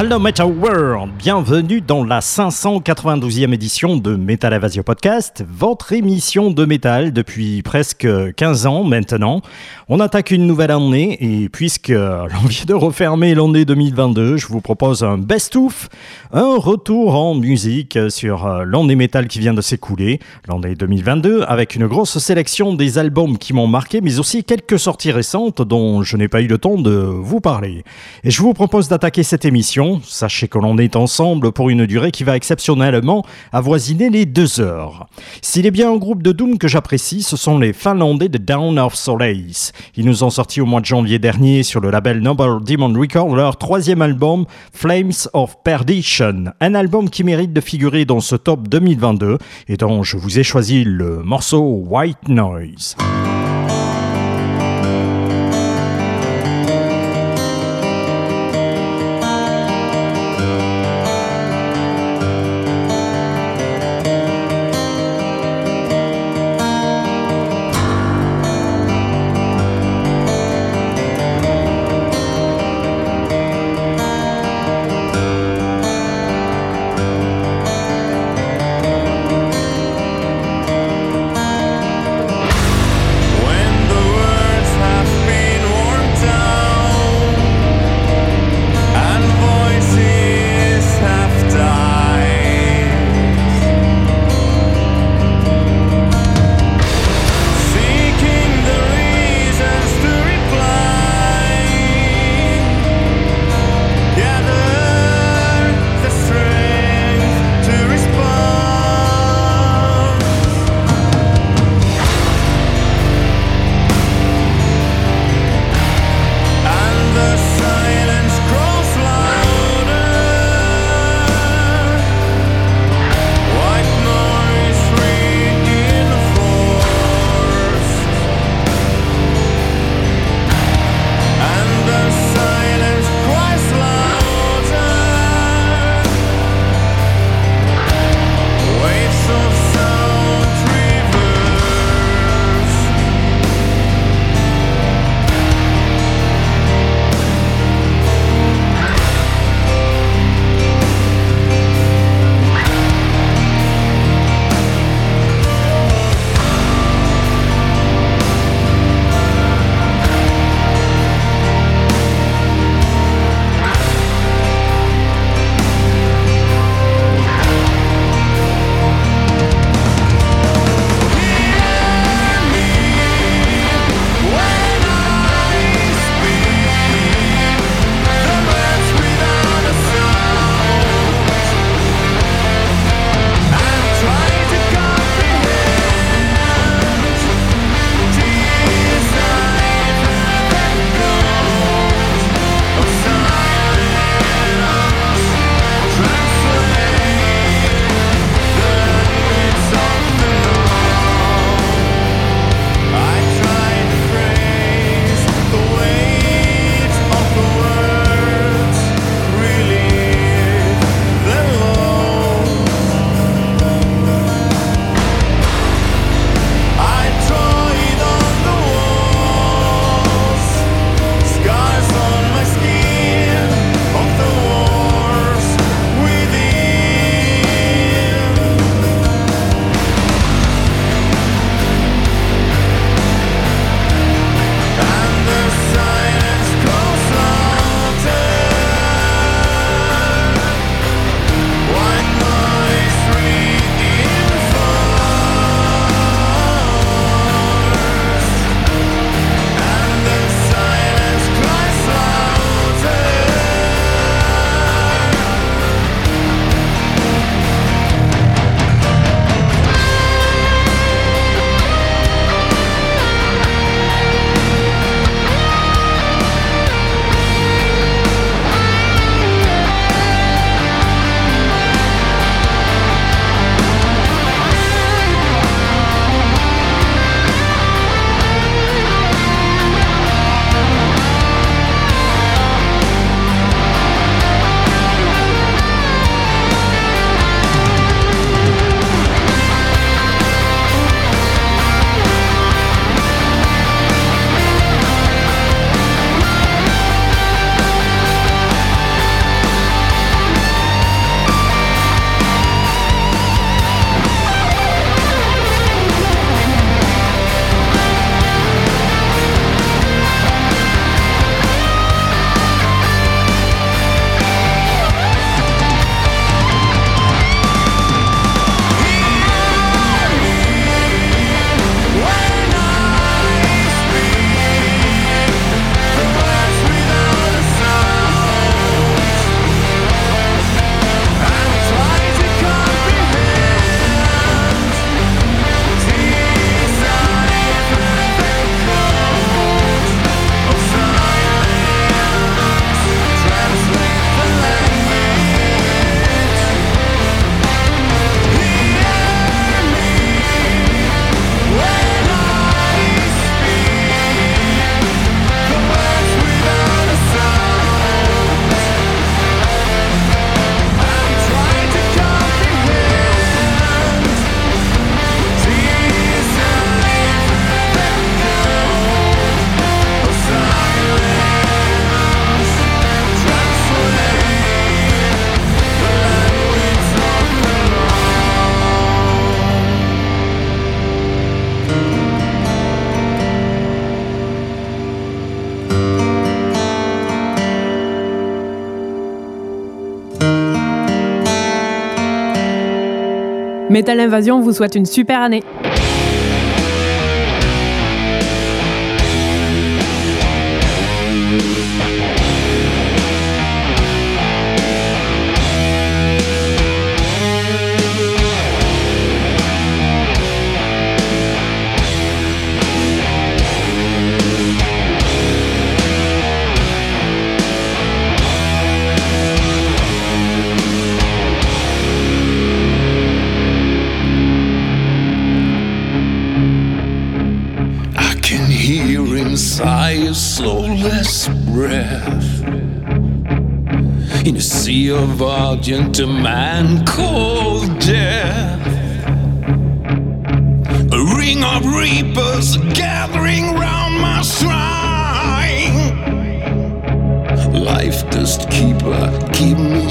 Hello Metal World, bienvenue dans la 592e édition de Metal Invasion Podcast, votre émission de métal depuis presque 15 ans maintenant. On attaque une nouvelle année et puisque l'on vient de refermer l'année 2022, je vous propose un best-of, un retour en musique sur l'année métal qui vient de s'écouler, l'année 2022, avec une grosse sélection des albums qui m'ont marqué, mais aussi quelques sorties récentes dont je n'ai pas eu le temps de vous parler. Et je vous propose d'attaquer cette émission Sachez que l'on est ensemble pour une durée qui va exceptionnellement avoisiner les deux heures. S'il est bien un groupe de Doom que j'apprécie, ce sont les Finlandais de Down of Solace. Ils nous ont sorti au mois de janvier dernier sur le label Noble Demon Record leur troisième album, Flames of Perdition. Un album qui mérite de figurer dans ce top 2022 et dont je vous ai choisi le morceau White Noise. Metal Invasion vous souhaite une super année. divulge into man called death. A ring of reapers gathering round my shrine. Life dust keeper, uh, keep me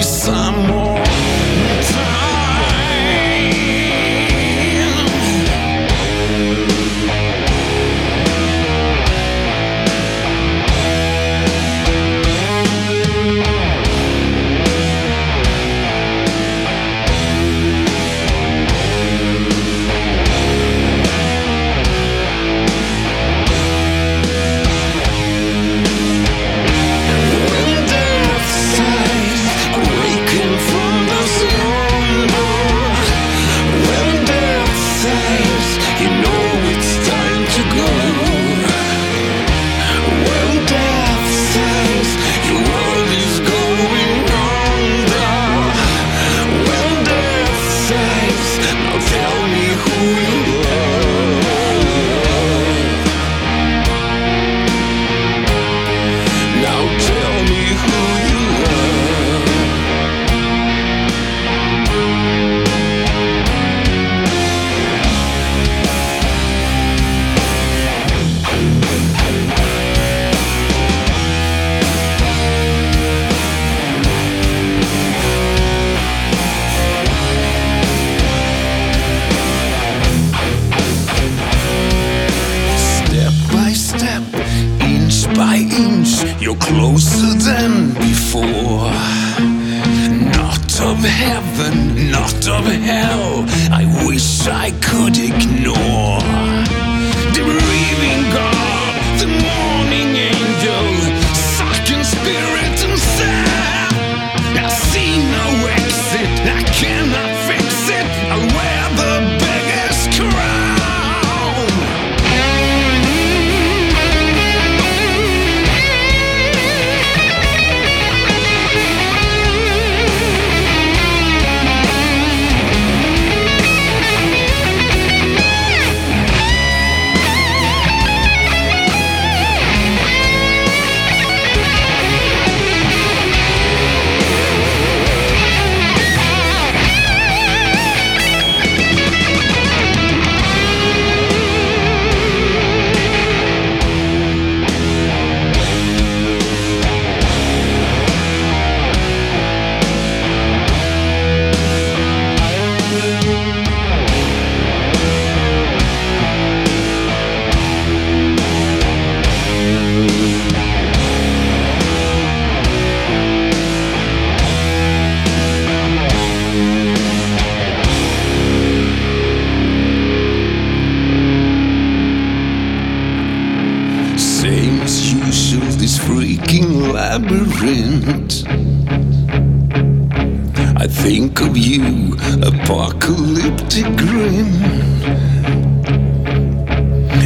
new apocalyptic grin.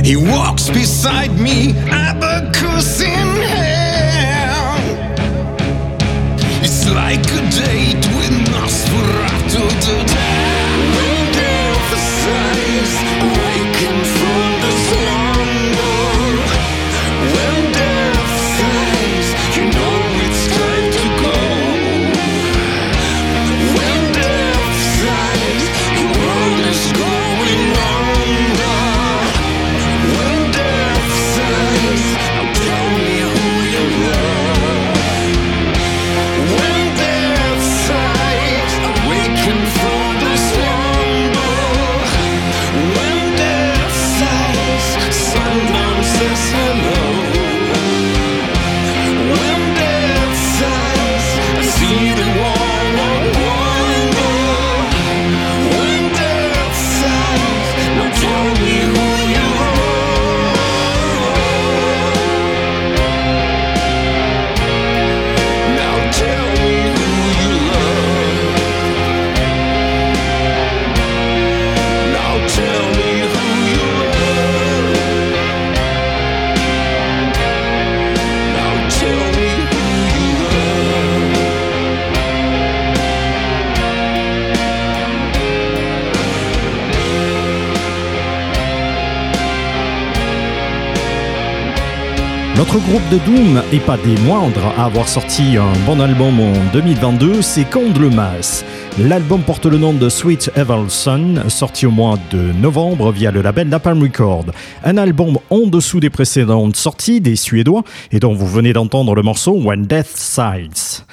He walks beside me, abacus in hand. It's like a date with Nosferatu. Notre groupe de Doom, et pas des moindres, à avoir sorti un bon album en 2022, c'est Candlemas. L'album porte le nom de Sweet Evil Sun, sorti au mois de novembre via le label Napalm Record. Un album en dessous des précédentes sorties des Suédois, et dont vous venez d'entendre le morceau When Death Sides.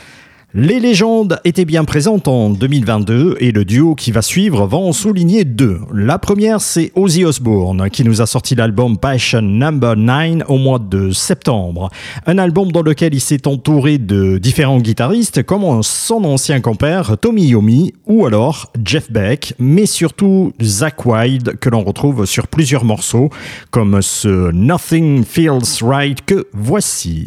Les légendes étaient bien présentes en 2022 et le duo qui va suivre va en souligner deux. La première, c'est Ozzy Osbourne qui nous a sorti l'album Passion Number 9 au mois de septembre. Un album dans lequel il s'est entouré de différents guitaristes comme son ancien compère Tommy Yomi ou alors Jeff Beck, mais surtout Zach Wilde que l'on retrouve sur plusieurs morceaux comme ce Nothing Feels Right que voici.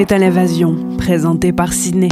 Écoutez Metal Invasion, présenté par Sydney.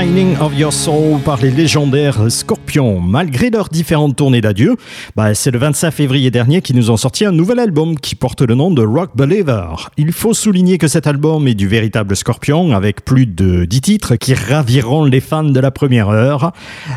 Shining of Your Soul par les légendaires Scorpions. Malgré leurs différentes tournées d'adieu, bah, c'est le 25 février dernier qu'ils nous ont sorti un nouvel album qui porte le nom de Rock Believer. Il faut souligner que cet album est du véritable Scorpion avec plus de 10 titres qui raviront les fans de la première heure.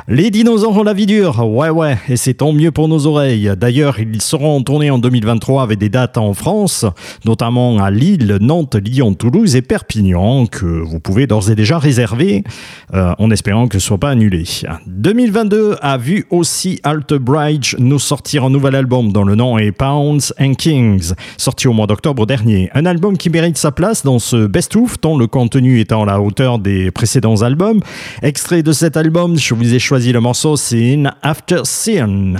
Les dinosaures ont la vie dure, ouais ouais, et c'est tant mieux pour nos oreilles. D'ailleurs, ils seront en tournée en 2023 avec des dates en France, notamment à Lille, Nantes, Lyon, Toulouse et Perpignan, que vous pouvez d'ores et déjà réserver. Euh, en espérant que ce soit pas annulé. 2022 a vu aussi Alt Bridge nous sortir un nouvel album dont le nom est Pounds and Kings, sorti au mois d'octobre dernier. Un album qui mérite sa place dans ce best-of, dont le contenu étant à la hauteur des précédents albums. Extrait de cet album, je vous ai choisi le morceau Sin After Sin.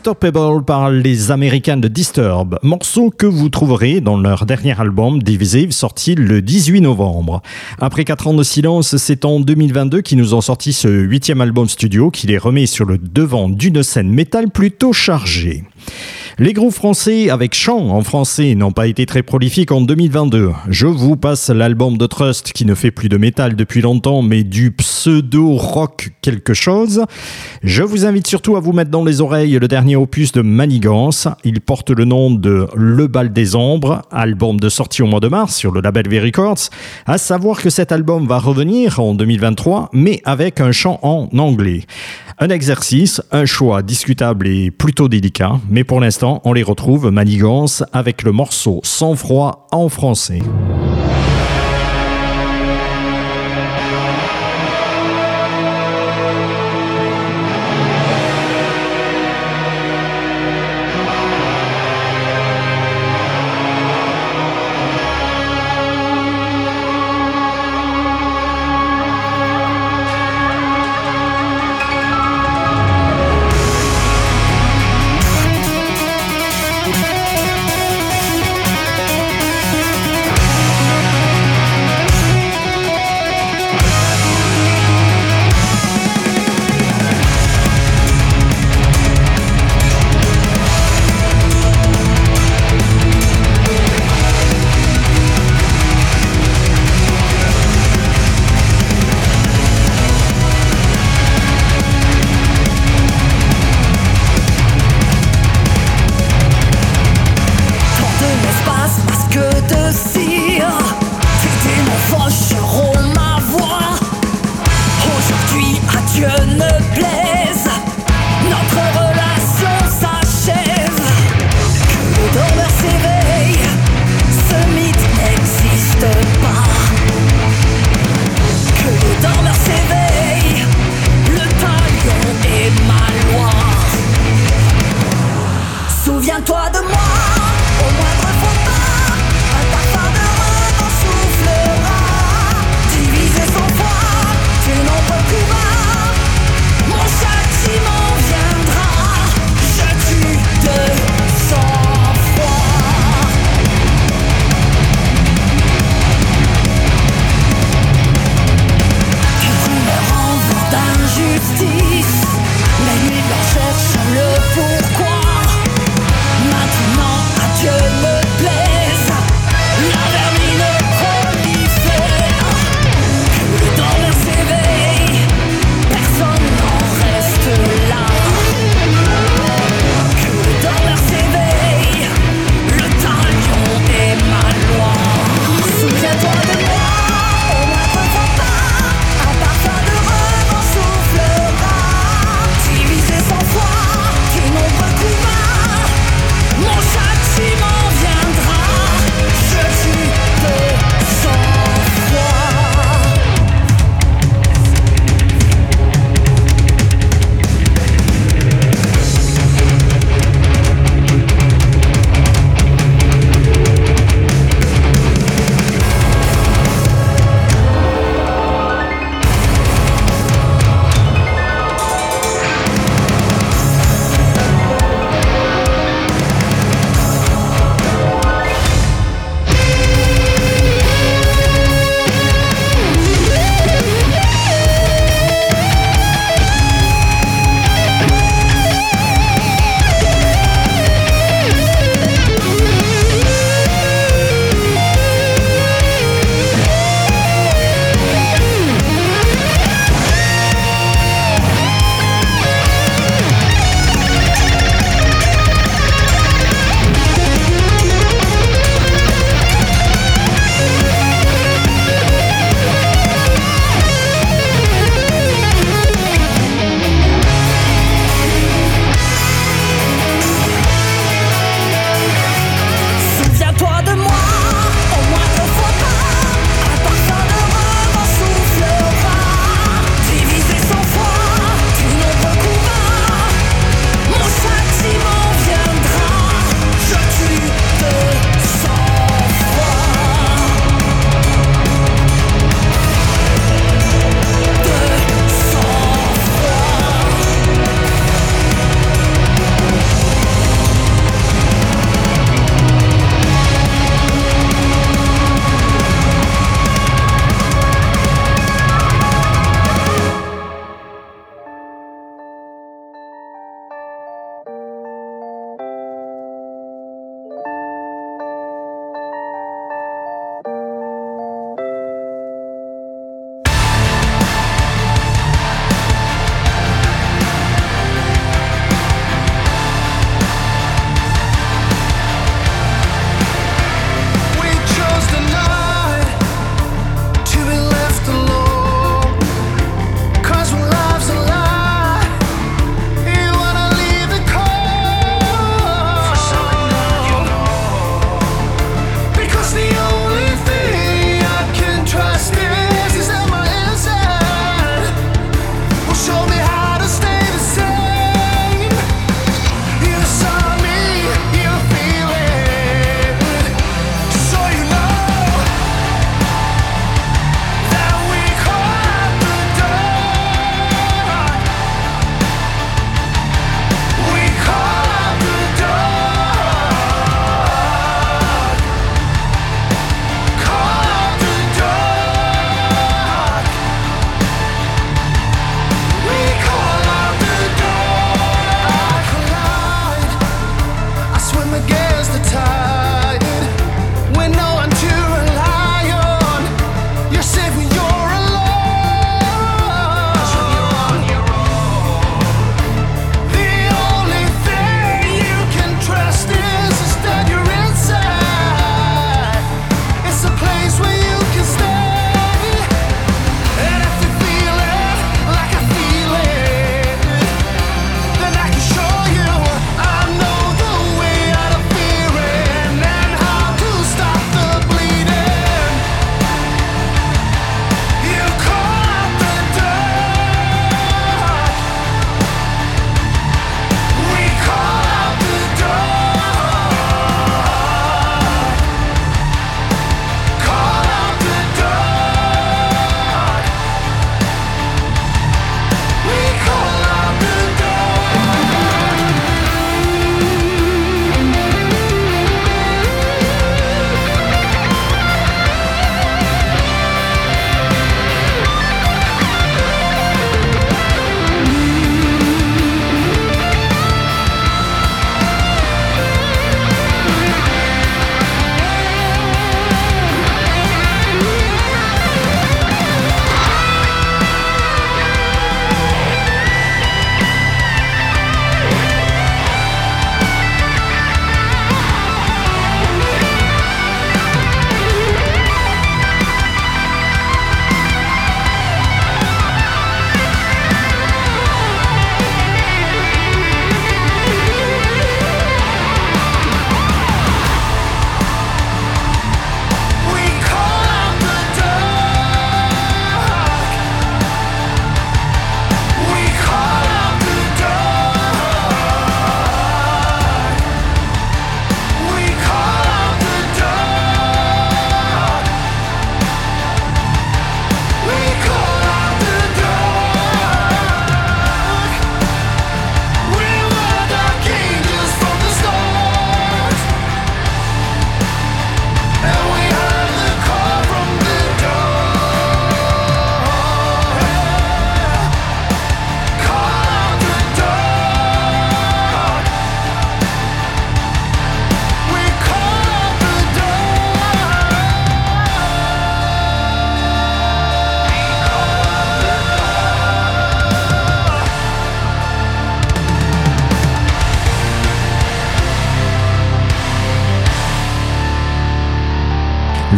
Unstoppable. Par les Américains de Disturb, morceau que vous trouverez dans leur dernier album Divisive sorti le 18 novembre. Après 4 ans de silence, c'est en 2022 qu'ils nous ont sorti ce huitième album studio qui les remet sur le devant d'une scène métal plutôt chargée. Les groupes français avec chant en français n'ont pas été très prolifiques en 2022. Je vous passe l'album de Trust qui ne fait plus de métal depuis longtemps mais du pseudo-rock quelque chose. Je vous invite surtout à vous mettre dans les oreilles le dernier opus de Manigance. Il porte le nom de Le Bal des Ombres, album de sortie au mois de mars sur le label V Records. À savoir que cet album va revenir en 2023 mais avec un chant en anglais. Un exercice, un choix discutable et plutôt délicat, mais pour l'instant, on les retrouve Manigance avec le morceau Sans froid en français.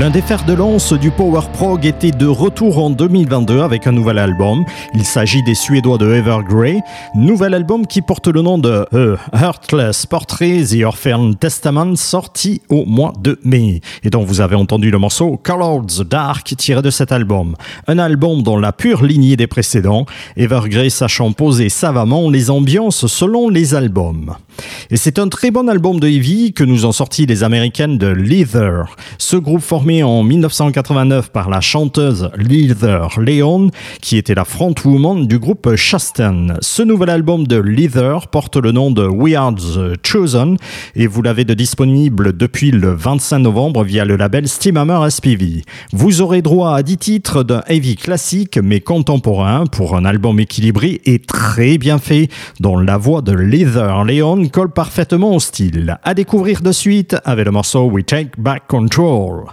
L'un des fers de lance du Power Prog était de retour en 2022 avec un nouvel album. Il s'agit des Suédois de Evergrey, nouvel album qui porte le nom de A Heartless Portrait The Orphan Testament, sorti au mois de mai, et dont vous avez entendu le morceau Colored the Dark tiré de cet album. Un album dont la pure lignée des précédents, Evergrey sachant poser savamment les ambiances selon les albums. Et c'est un très bon album de heavy que nous ont sorti les américaines de Leather. Ce groupe formé en 1989 par la chanteuse Leather Leon, qui était la frontwoman du groupe Chasten. Ce nouvel album de Leather porte le nom de We Are the Chosen et vous l'avez de disponible depuis le 25 novembre via le label Steamhammer SPV. Vous aurez droit à 10 titres d'un heavy classique mais contemporain pour un album équilibré et très bien fait, dont la voix de Leather Leon colle parfaitement au style. À découvrir de suite avec le morceau We Take Back Control.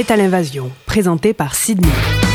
Metal Invasion, présenté par Sydney.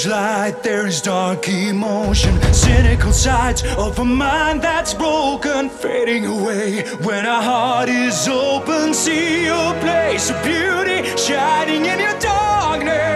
Is light, there is dark emotion, cynical sides of a mind that's broken, fading away. When our heart is open, see your place of beauty shining in your darkness.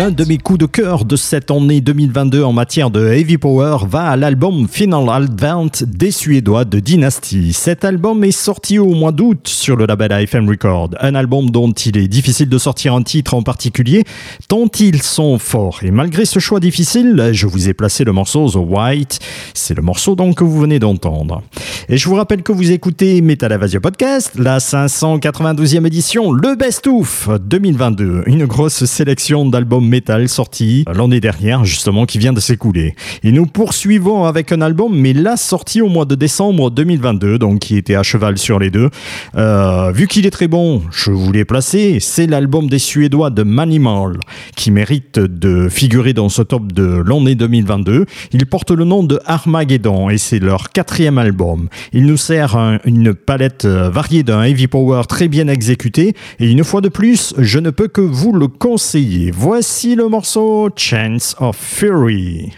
L'un de mes coups de cœur de cette année 2022 en matière de heavy power va à l'album Final Advent des Suédois de Dynasty. Cet album est sorti au mois d'août sur le label AFM Record, un album dont il est difficile de sortir un titre en particulier, tant ils sont forts. Et malgré ce choix difficile, je vous ai placé le morceau The White, c'est le morceau donc que vous venez d'entendre. Et je vous rappelle que vous écoutez Metal Avasia Podcast, la 592e édition, le Best Ouf 2022, une grosse sélection d'albums métal sortis l'année dernière justement qui vient de s'écouler. Et nous poursuivons avec un album mais là sorti au mois de décembre 2022 donc qui était à cheval sur les deux. Euh, vu qu'il est très bon, je vous l'ai placé, c'est l'album des Suédois de Manimal qui mérite de figurer dans ce top de l'année 2022. Il porte le nom de Armageddon et c'est leur quatrième album. Il nous sert un- une palette euh, variée d'un heavy power très bien exécuté et une fois de plus, je ne peux que vous le conseiller. Voici le morceau Chance of Fury.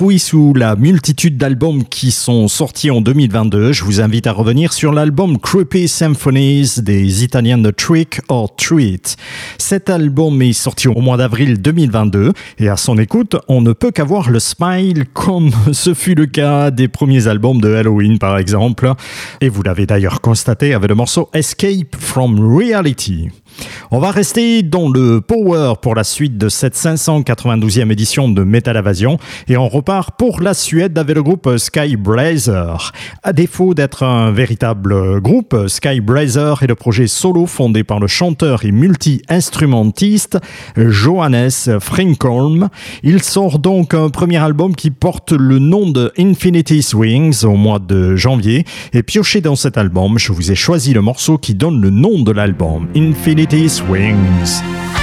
Enfoui sous la multitude d'albums qui sont sortis en 2022, je vous invite à revenir sur l'album Creepy Symphonies des Italiens de Trick or Treat. Cet album est sorti au mois d'avril 2022 et à son écoute, on ne peut qu'avoir le smile comme ce fut le cas des premiers albums de Halloween par exemple. Et vous l'avez d'ailleurs constaté avec le morceau Escape from Reality. On va rester dans le power pour la suite de cette 592e édition de Metal Invasion et on repart pour la Suède avec le groupe Sky Blazer. À défaut d'être un véritable groupe, Sky Blazer est le projet solo fondé par le chanteur et multi-instrumentiste Johannes Frinkholm. Il sort donc un premier album qui porte le nom de Infinity Swings au mois de janvier et pioché dans cet album, je vous ai choisi le morceau qui donne le nom de l'album, Infinity Infinity Swings.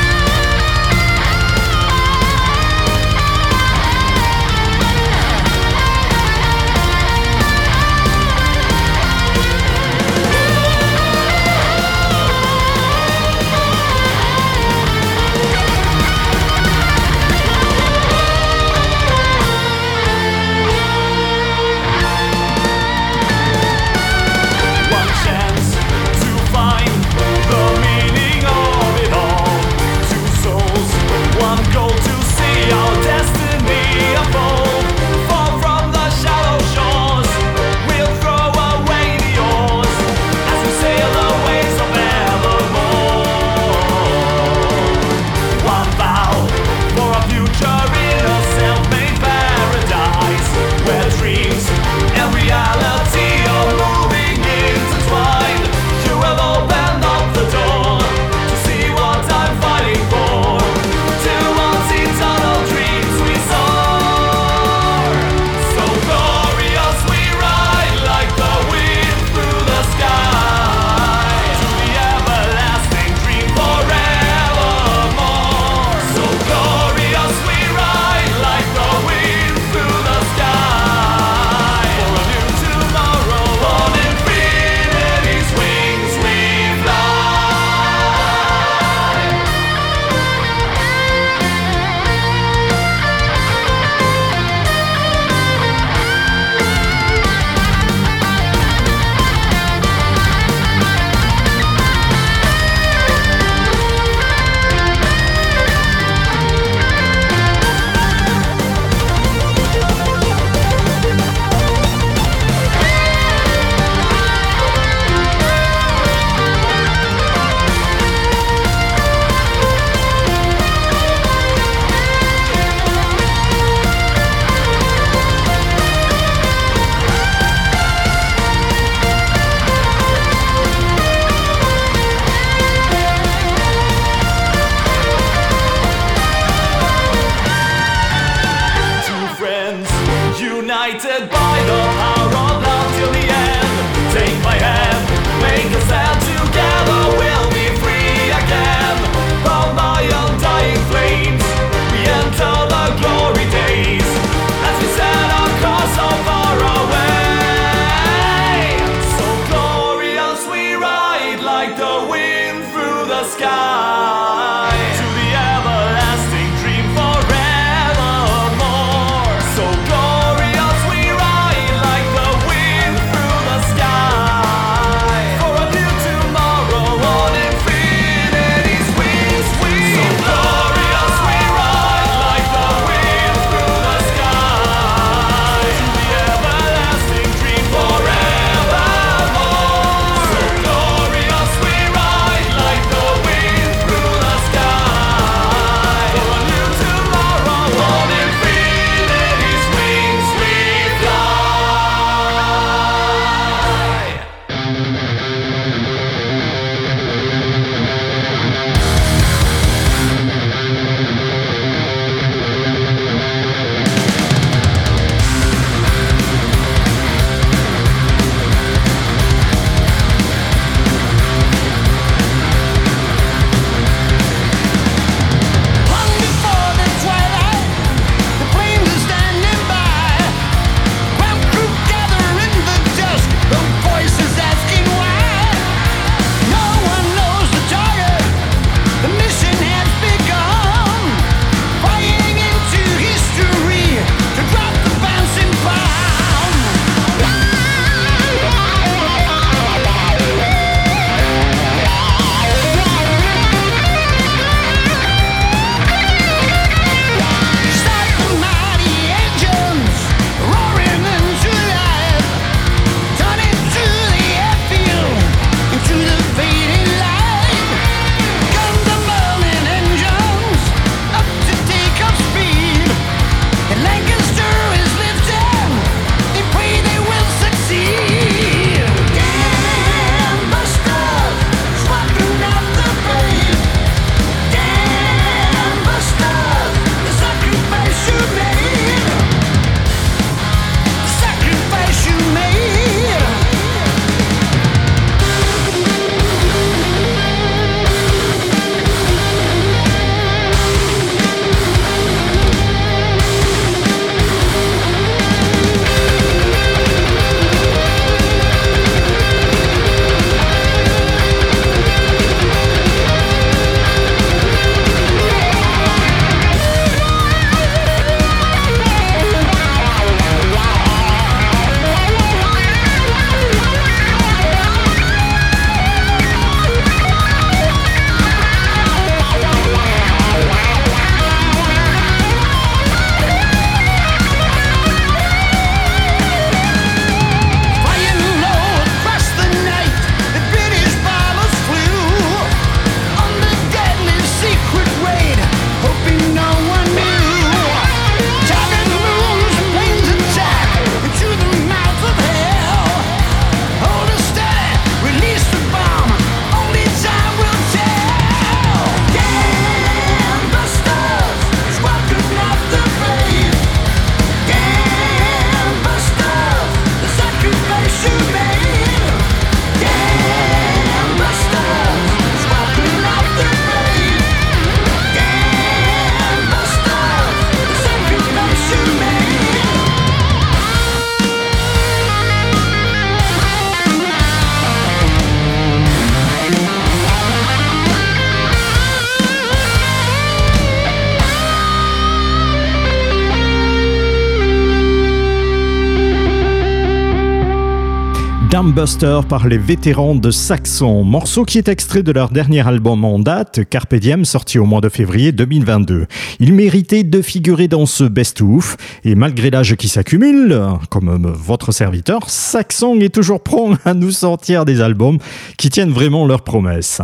Par les vétérans de Saxon, morceau qui est extrait de leur dernier album en date, Carpe Diem, sorti au mois de février 2022. Il méritait de figurer dans ce best-of, et malgré l'âge qui s'accumule, comme votre serviteur, Saxon est toujours prompt à nous sortir des albums qui tiennent vraiment leurs promesses.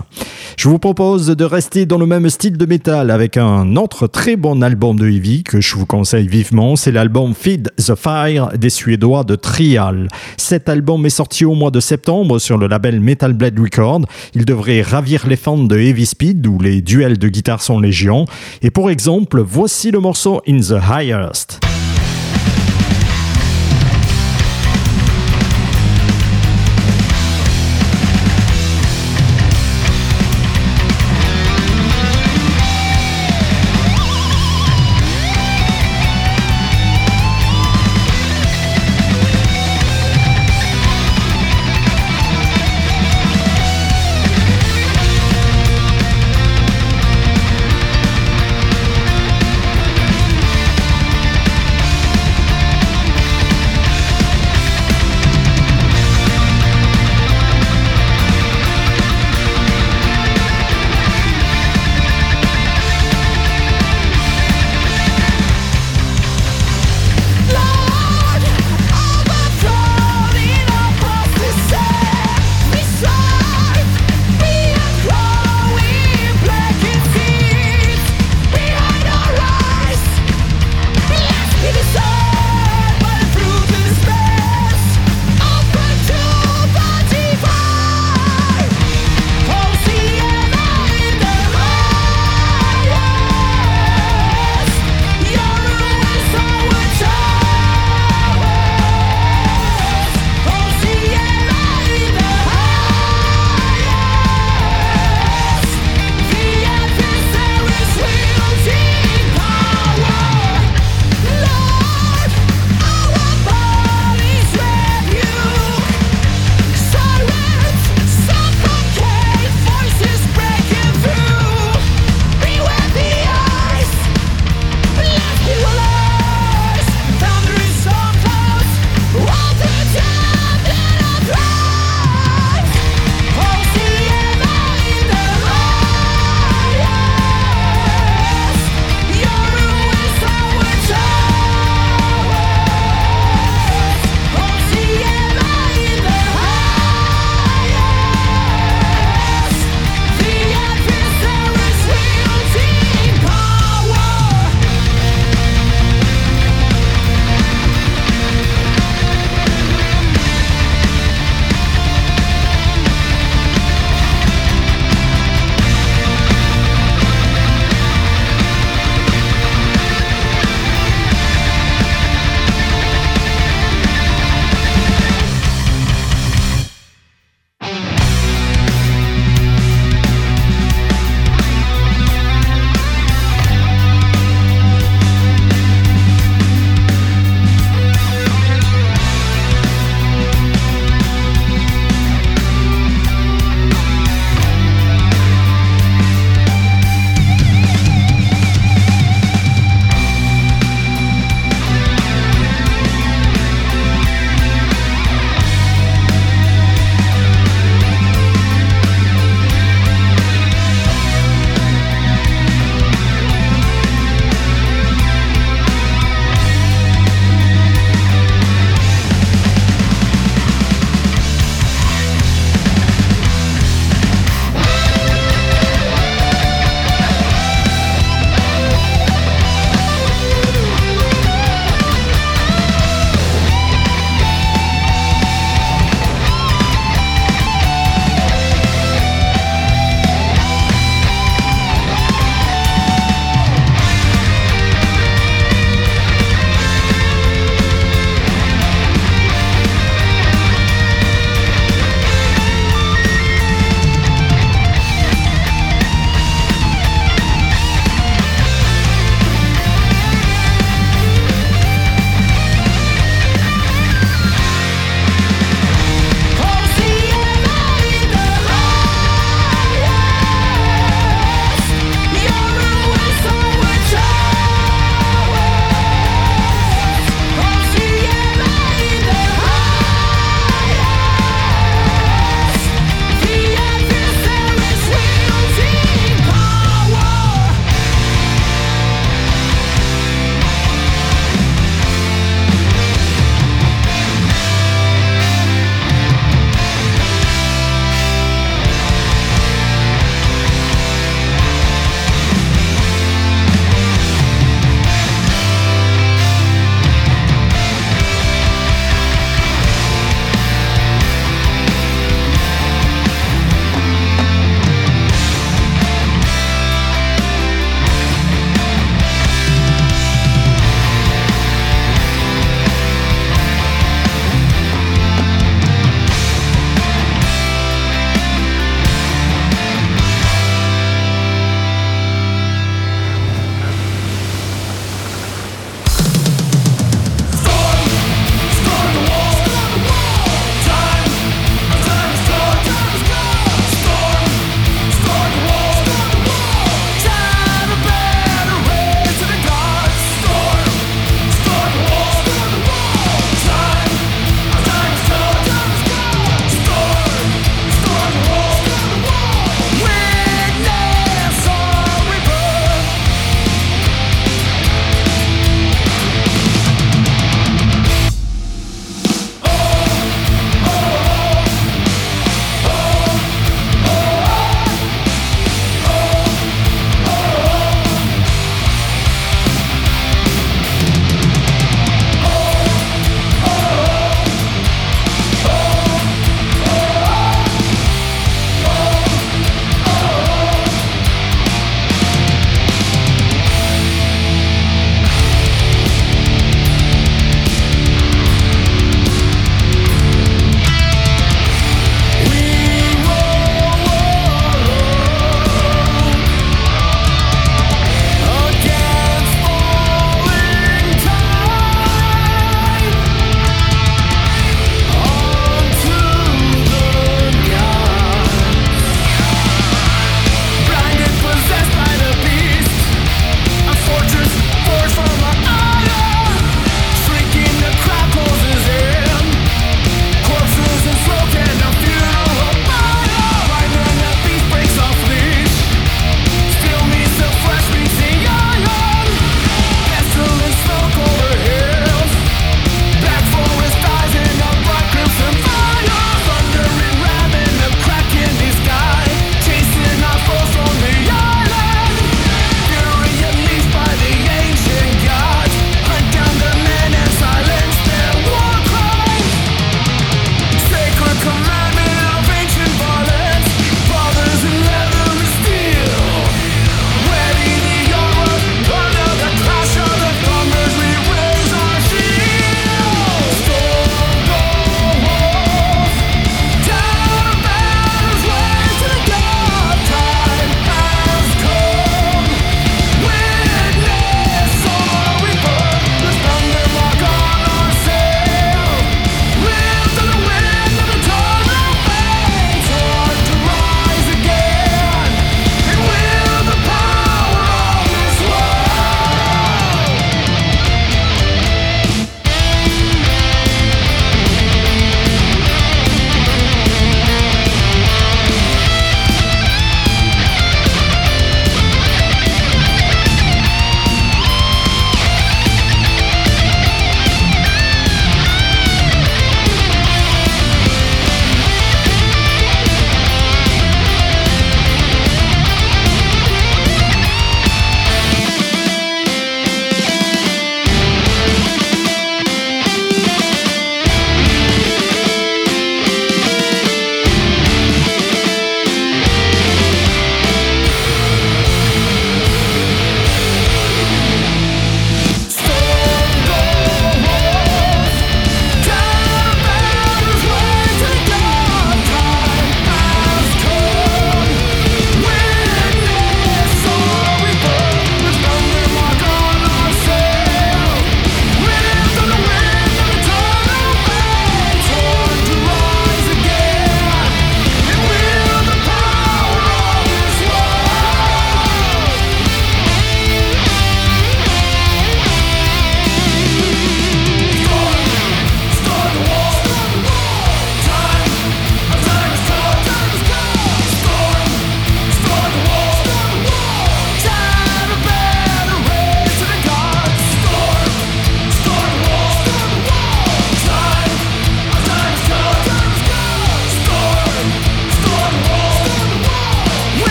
Je vous propose de rester dans le même style de métal avec un autre très bon album de Heavy que je vous conseille vivement, c'est l'album Feed the Fire des Suédois de Trial. Cet album est sorti au mois de septembre sur le label Metal Blade Record. Il devrait ravir les fans de Heavy Speed où les duels de guitare sont légion. Et pour exemple, voici le morceau In the Highest.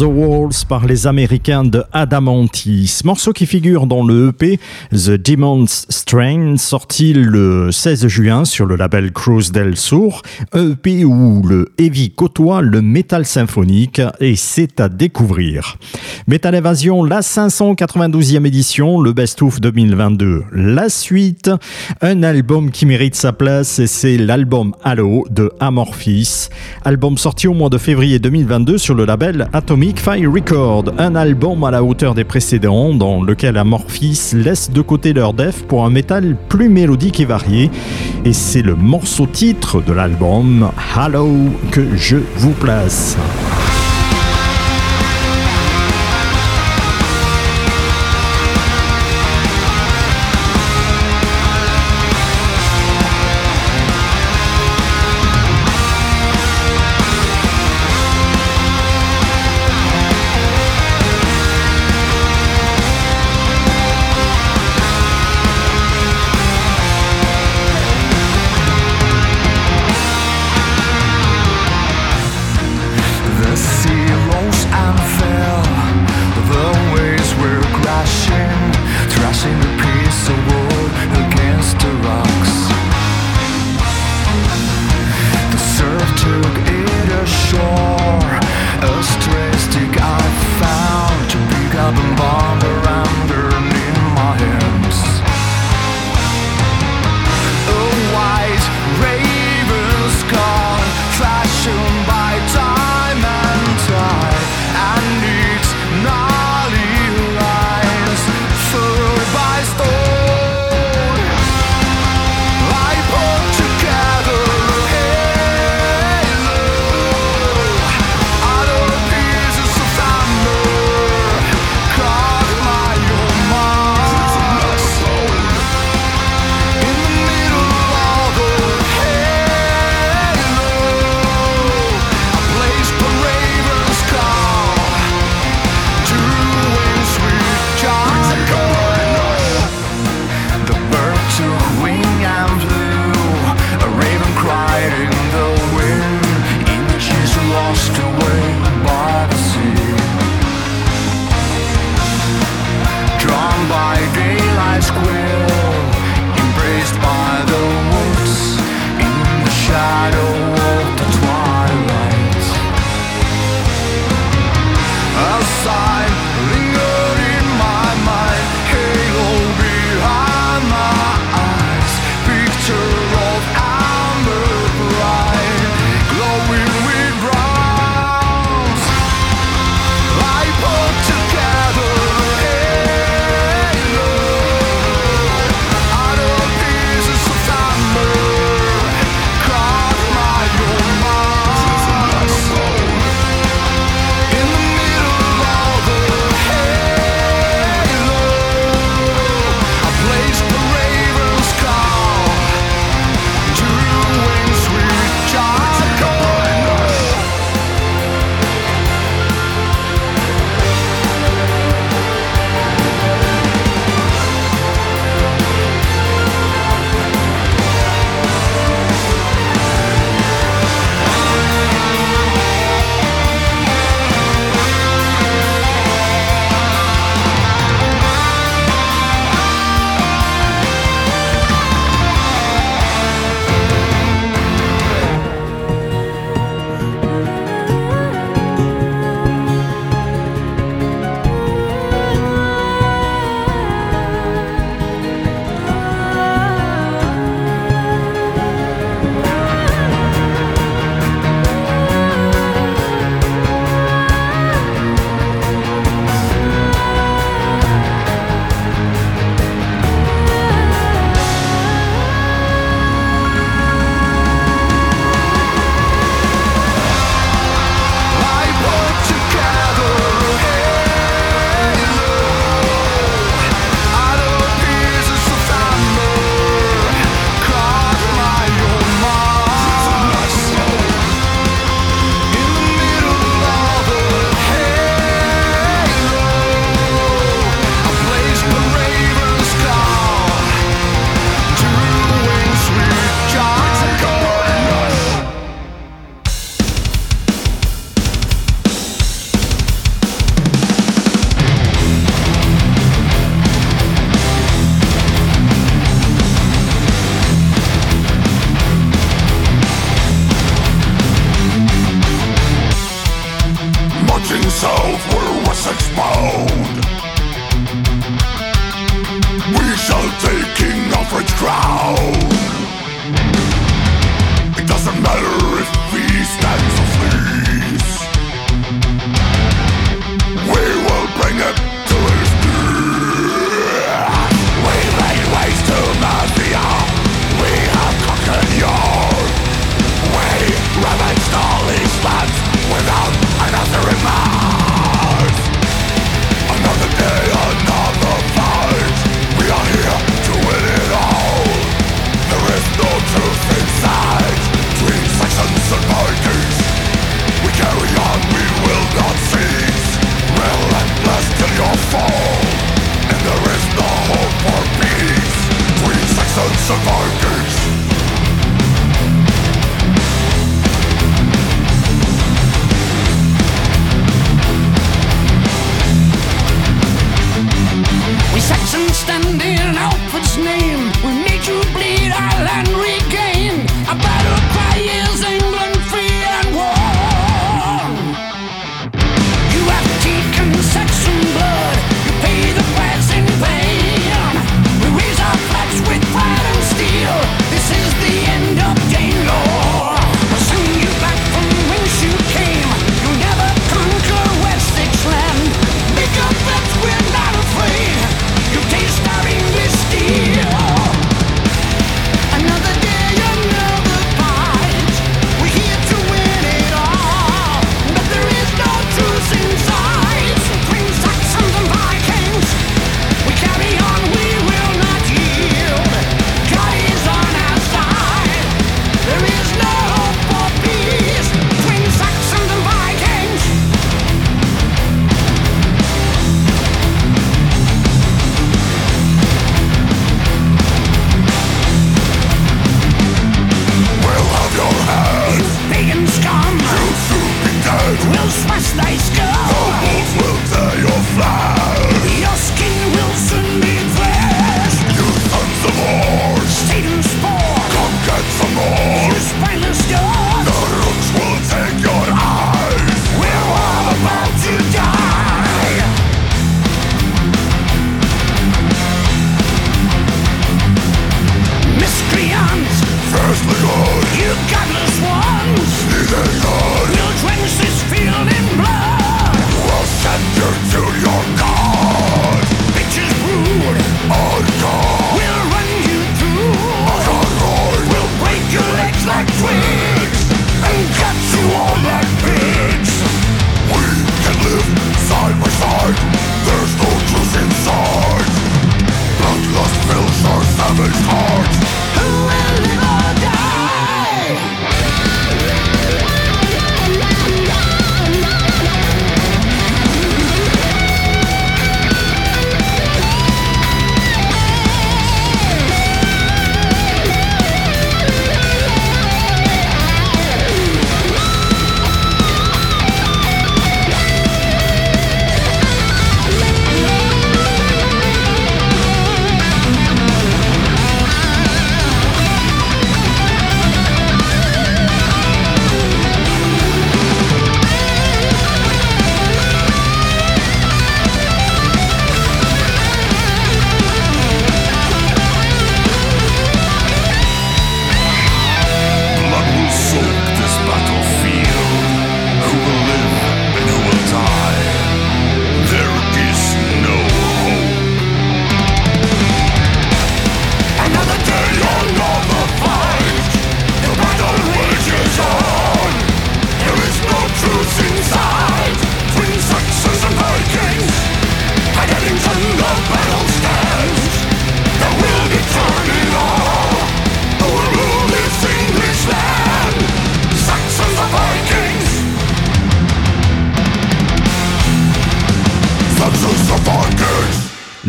The Walls par les Américains de Adamantis. Morceau qui figure dans le EP The Demon's Strain, sorti le 16 juin sur le label Cruz del Sur. EP où le heavy côtoie le metal symphonique et c'est à découvrir. Metal Evasion, la 592e édition, le Best of 2022. La suite, un album qui mérite sa place et c'est l'album Halo de Amorphis. Album sorti au mois de février 2022 sur le label Atomic Fire Record. Un album à la hauteur des précédents dans lequel Amorphis laisse de côté leur def pour un métal plus mélodique et varié. Et c'est le morceau titre de l'album Halo que je vous place.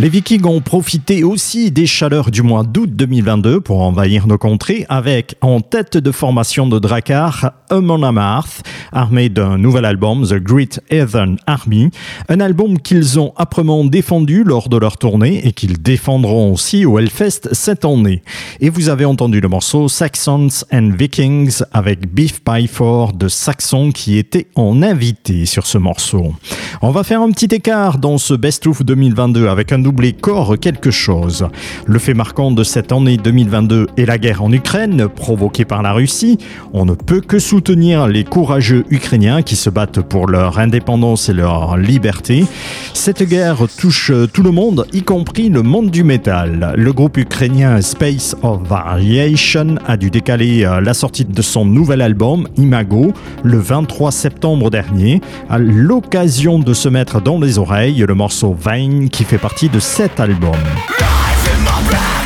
Les Vikings ont profité aussi des chaleurs du mois d'août 2022 pour envahir nos contrées avec en tête de formation de Drakkar Amon Amarth, armé d'un nouvel album The Great Heathen Army, un album qu'ils ont âprement défendu lors de leur tournée et qu'ils défendront aussi au Hellfest cette année. Et vous avez entendu le morceau Saxons and Vikings avec Beef Byford de Saxon qui était en invité sur ce morceau. On va faire un petit écart dans ce Best of 2022 avec un corps quelque chose. Le fait marquant de cette année 2022 est la guerre en Ukraine provoquée par la Russie. On ne peut que soutenir les courageux Ukrainiens qui se battent pour leur indépendance et leur liberté. Cette guerre touche tout le monde, y compris le monde du métal. Le groupe ukrainien Space of Variation a dû décaler euh, la sortie de son nouvel album Imago le 23 septembre dernier à l'occasion de se mettre dans les oreilles le morceau Vine qui fait partie de cet album. Okay,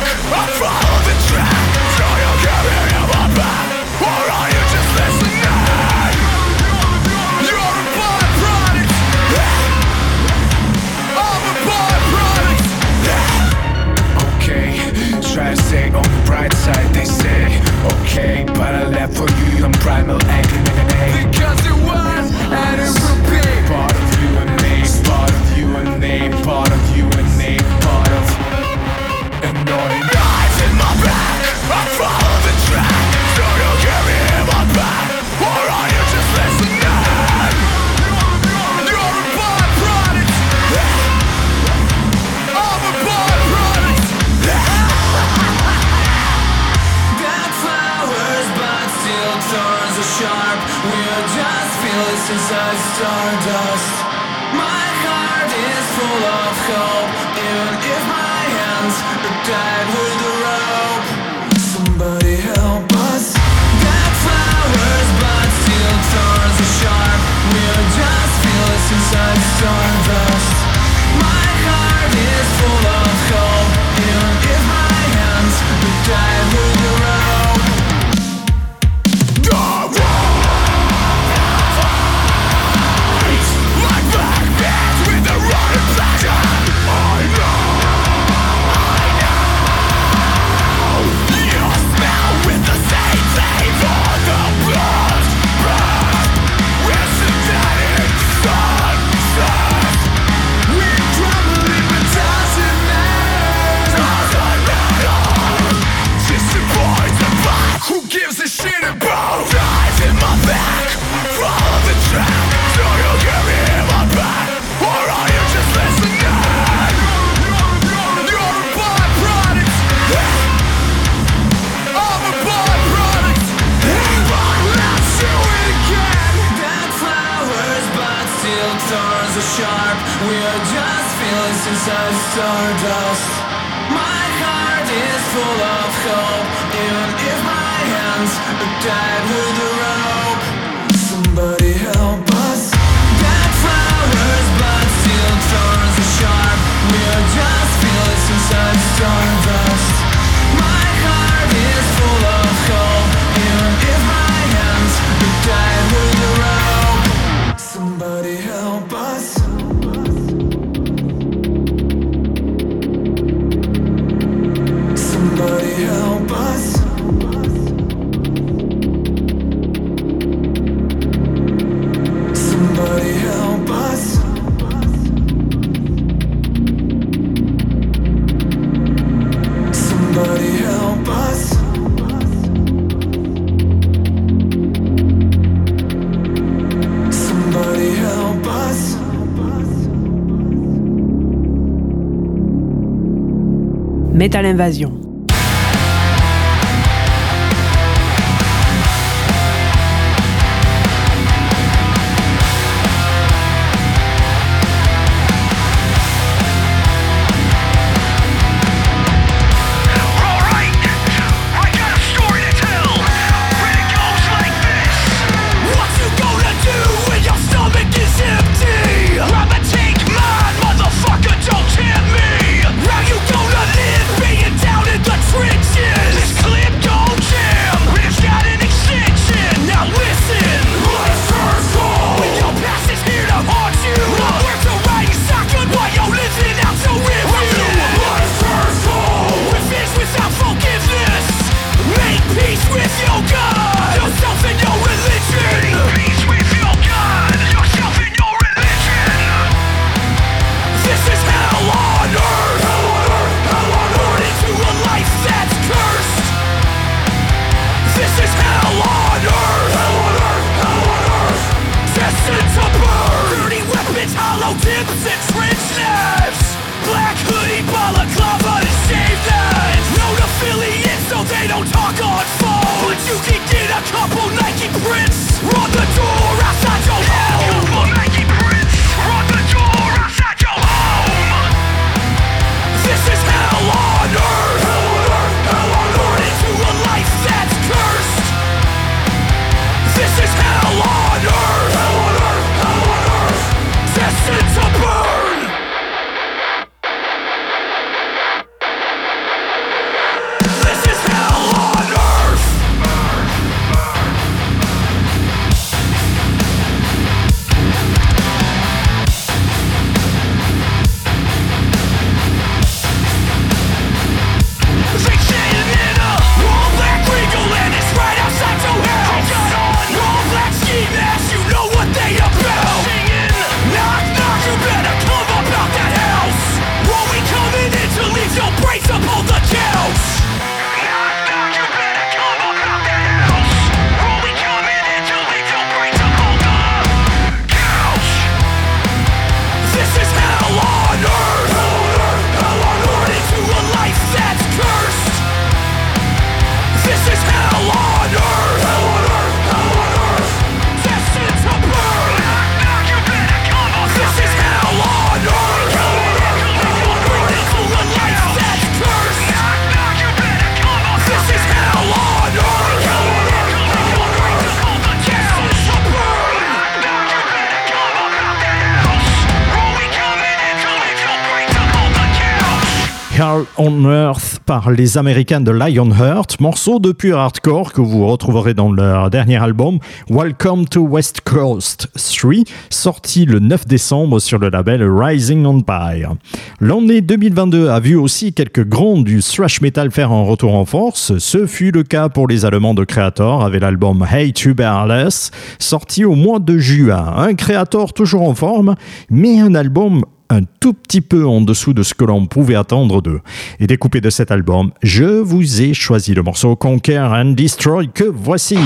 Metal Hell on Earth par les Américains de Lionheart, morceau de pur hardcore que vous retrouverez dans leur dernier album Welcome to West Coast 3, sorti le 9 décembre sur le label Rising Empire. L'année 2022 a vu aussi quelques grands du thrash metal faire un retour en force. Ce fut le cas pour les Allemands de Creator avec l'album Hey Tuberless, sorti au mois de juin. Un Creator toujours en forme, mais un album un tout petit peu en dessous de ce que l'on pouvait attendre d'eux. Et découpé de cet album, je vous ai choisi le morceau Conquer and Destroy que voici.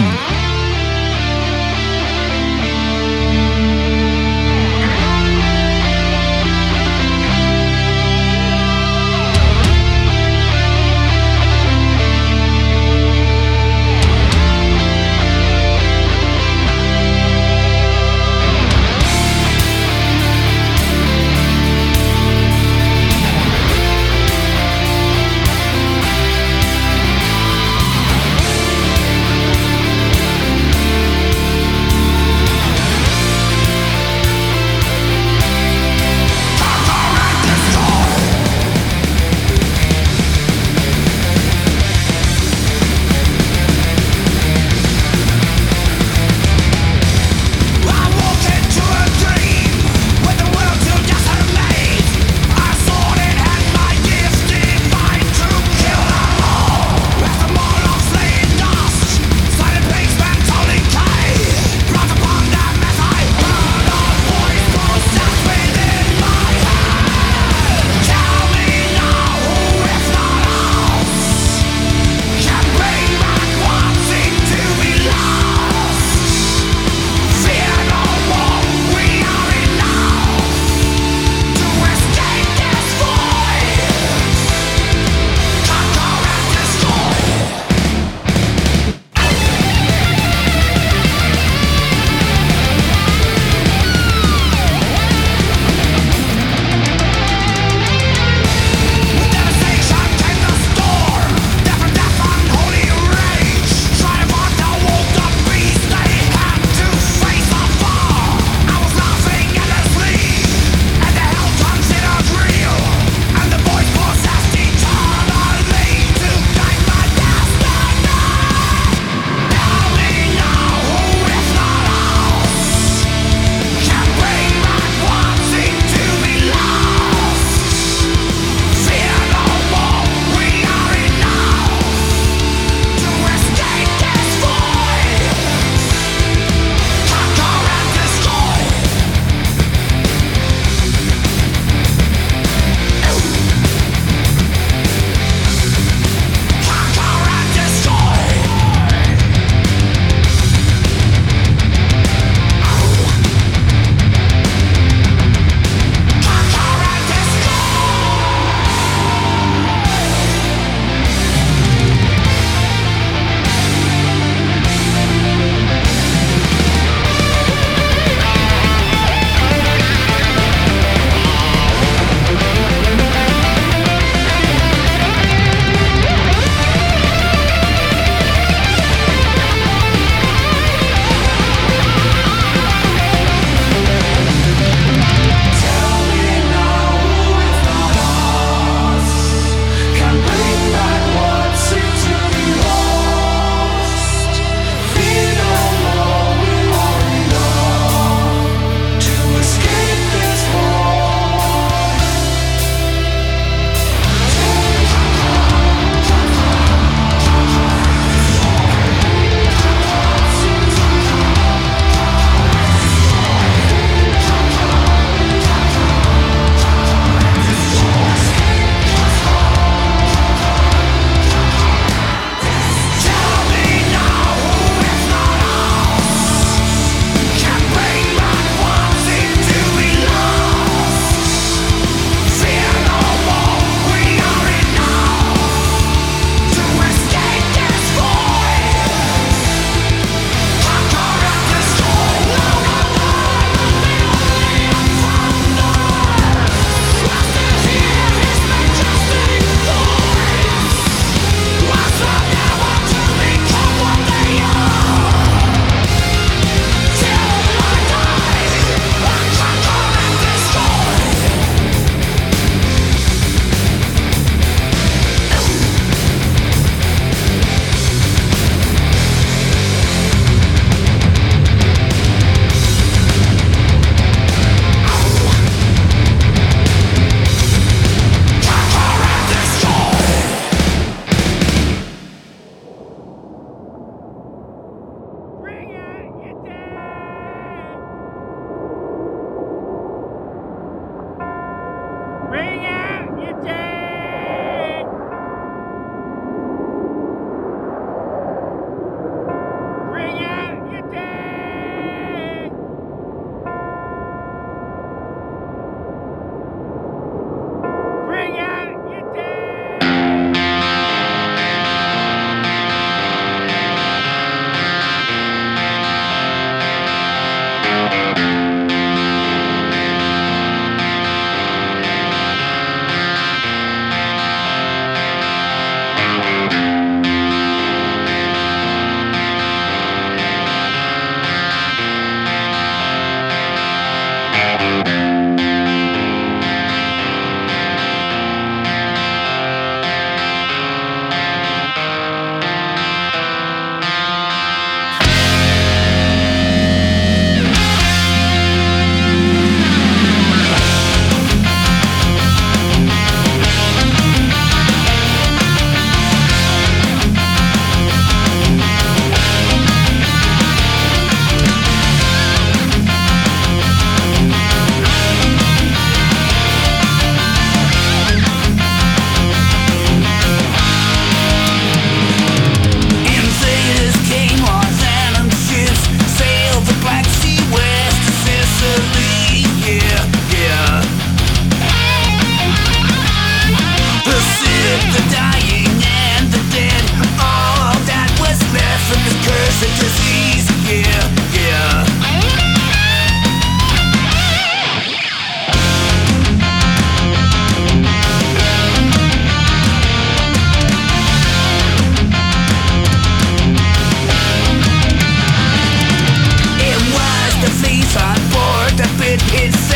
the fit is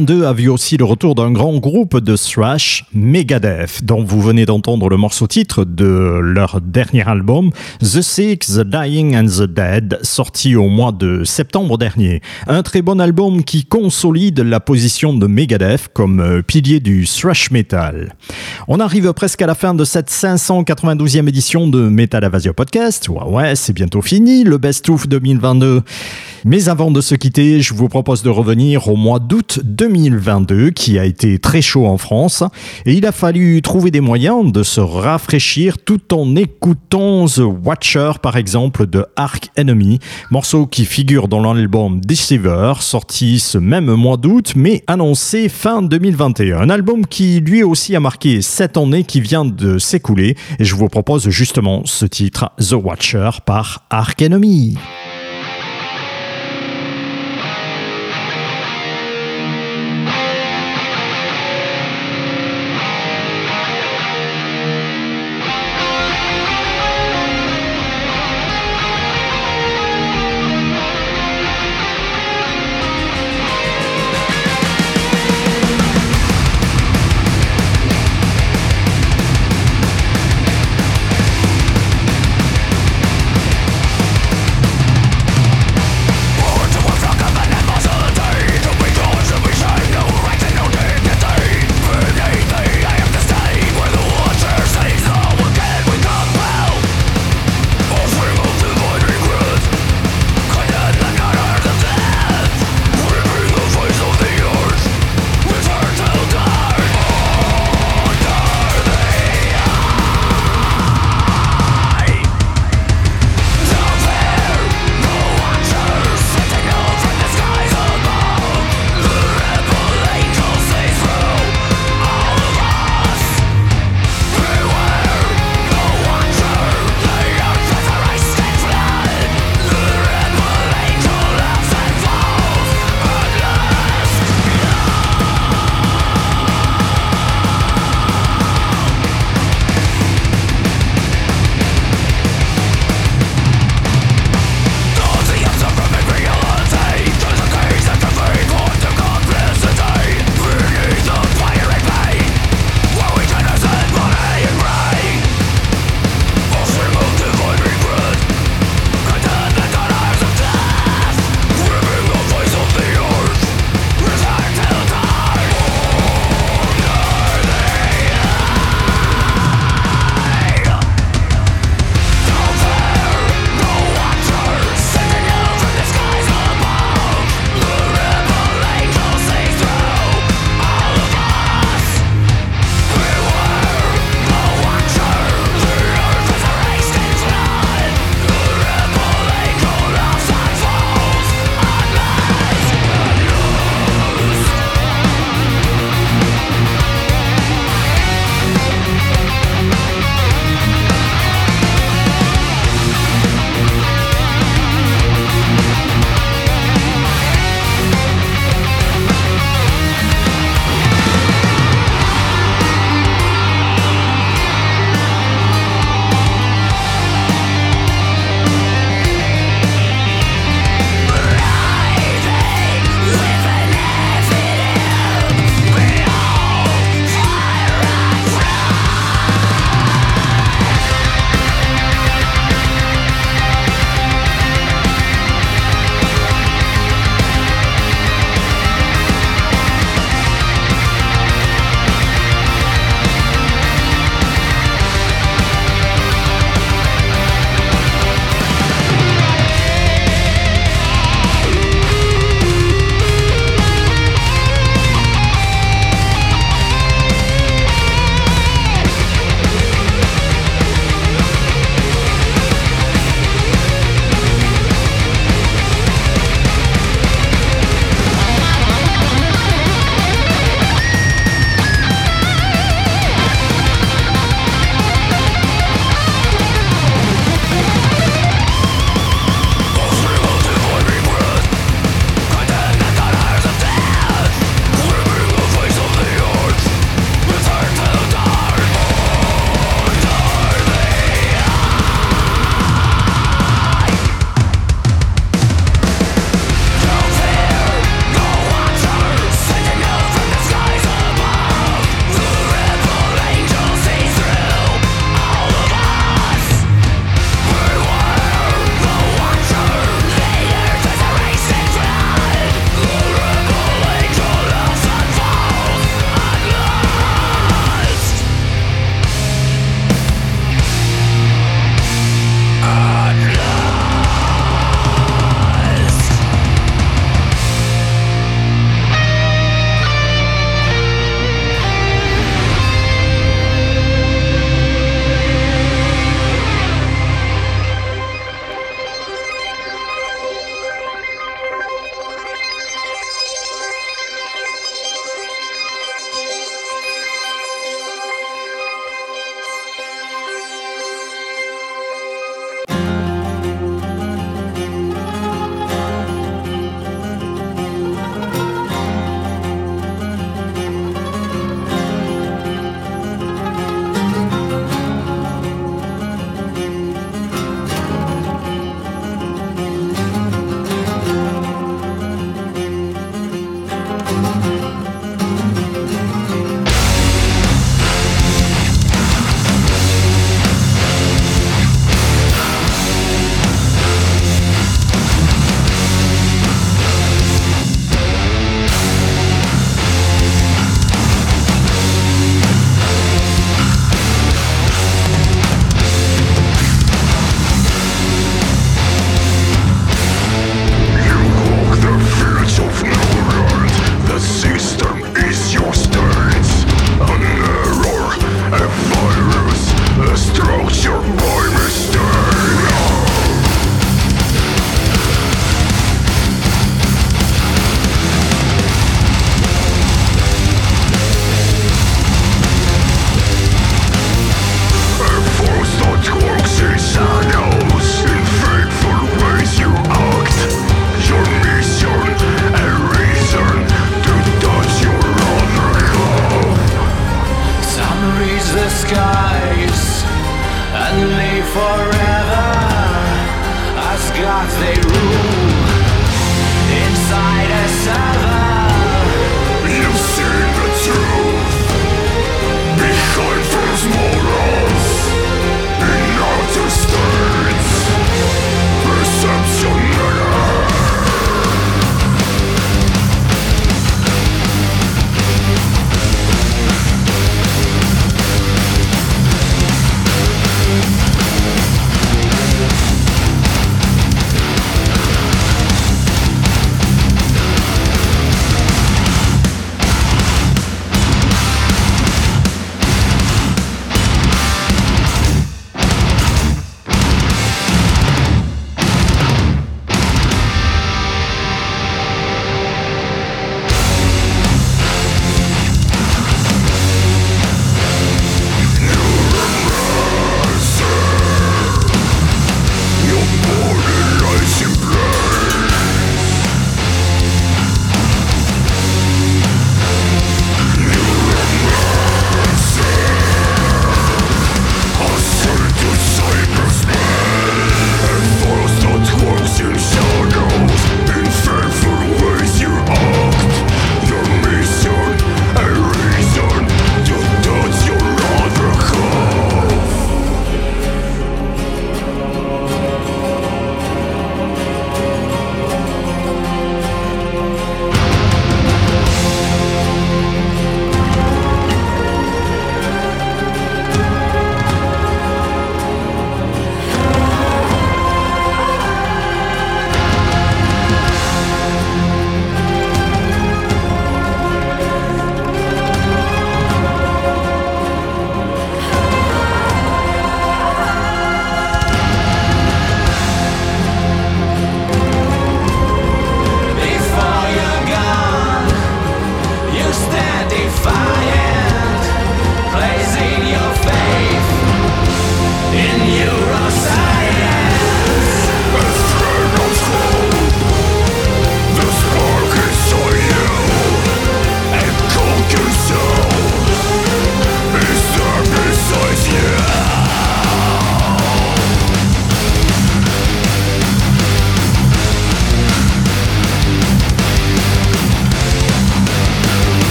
2022 a vu aussi le retour d'un grand groupe de thrash, Megadeth, dont vous venez d'entendre le morceau titre de leur dernier album, The Sick, The Dying and The Dead, sorti au mois de septembre dernier. Un très bon album qui consolide la position de Megadeth comme euh, pilier du thrash metal. On arrive presque à la fin de cette 592e édition de Metal Avasia Podcast. Ouais, ouais, c'est bientôt fini, le best-of 2022. Mais avant de se quitter, je vous propose de revenir au mois d'août 2022 qui a été très chaud en France et il a fallu trouver des moyens de se rafraîchir tout en écoutant The Watcher par exemple de Ark Enemy, morceau qui figure dans l'album Deceiver sorti ce même mois d'août mais annoncé fin 2021. Un album qui lui aussi a marqué cette année qui vient de s'écouler et je vous propose justement ce titre The Watcher par Ark Enemy.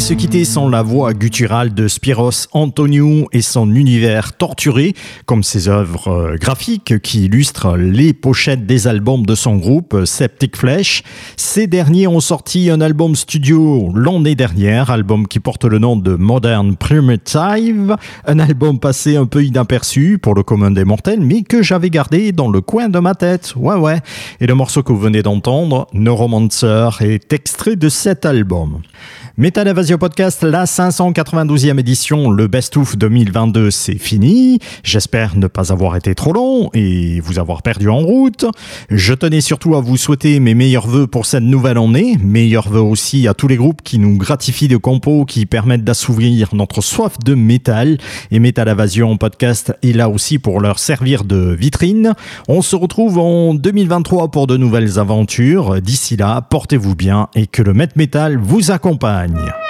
Se quitter sans la voix gutturale de Spiros Antoniou et son univers torturé, comme ses œuvres euh, graphiques qui illustrent les pochettes des albums de son groupe Septic Flesh. Ces derniers ont sorti un album studio l'année dernière, album qui porte le nom de Modern Primitive, un album passé un peu inaperçu pour le commun des mortels, mais que j'avais gardé dans le coin de ma tête. Ouais, ouais. Et le morceau que vous venez d'entendre, Neuromancer, est extrait de cet album. Metal Evasion Podcast, la 592e édition, le Best of 2022, c'est fini. J'espère ne pas avoir été trop long et vous avoir perdu en route. Je tenais surtout à vous souhaiter mes meilleurs voeux pour cette nouvelle année. Meilleurs voeux aussi à tous les groupes qui nous gratifient de compos qui permettent d'assouvir notre soif de métal. Et Metal Evasion Podcast est là aussi pour leur servir de vitrine. On se retrouve en 2023 pour de nouvelles aventures. D'ici là, portez-vous bien et que le Met Metal vous accompagne. Анне.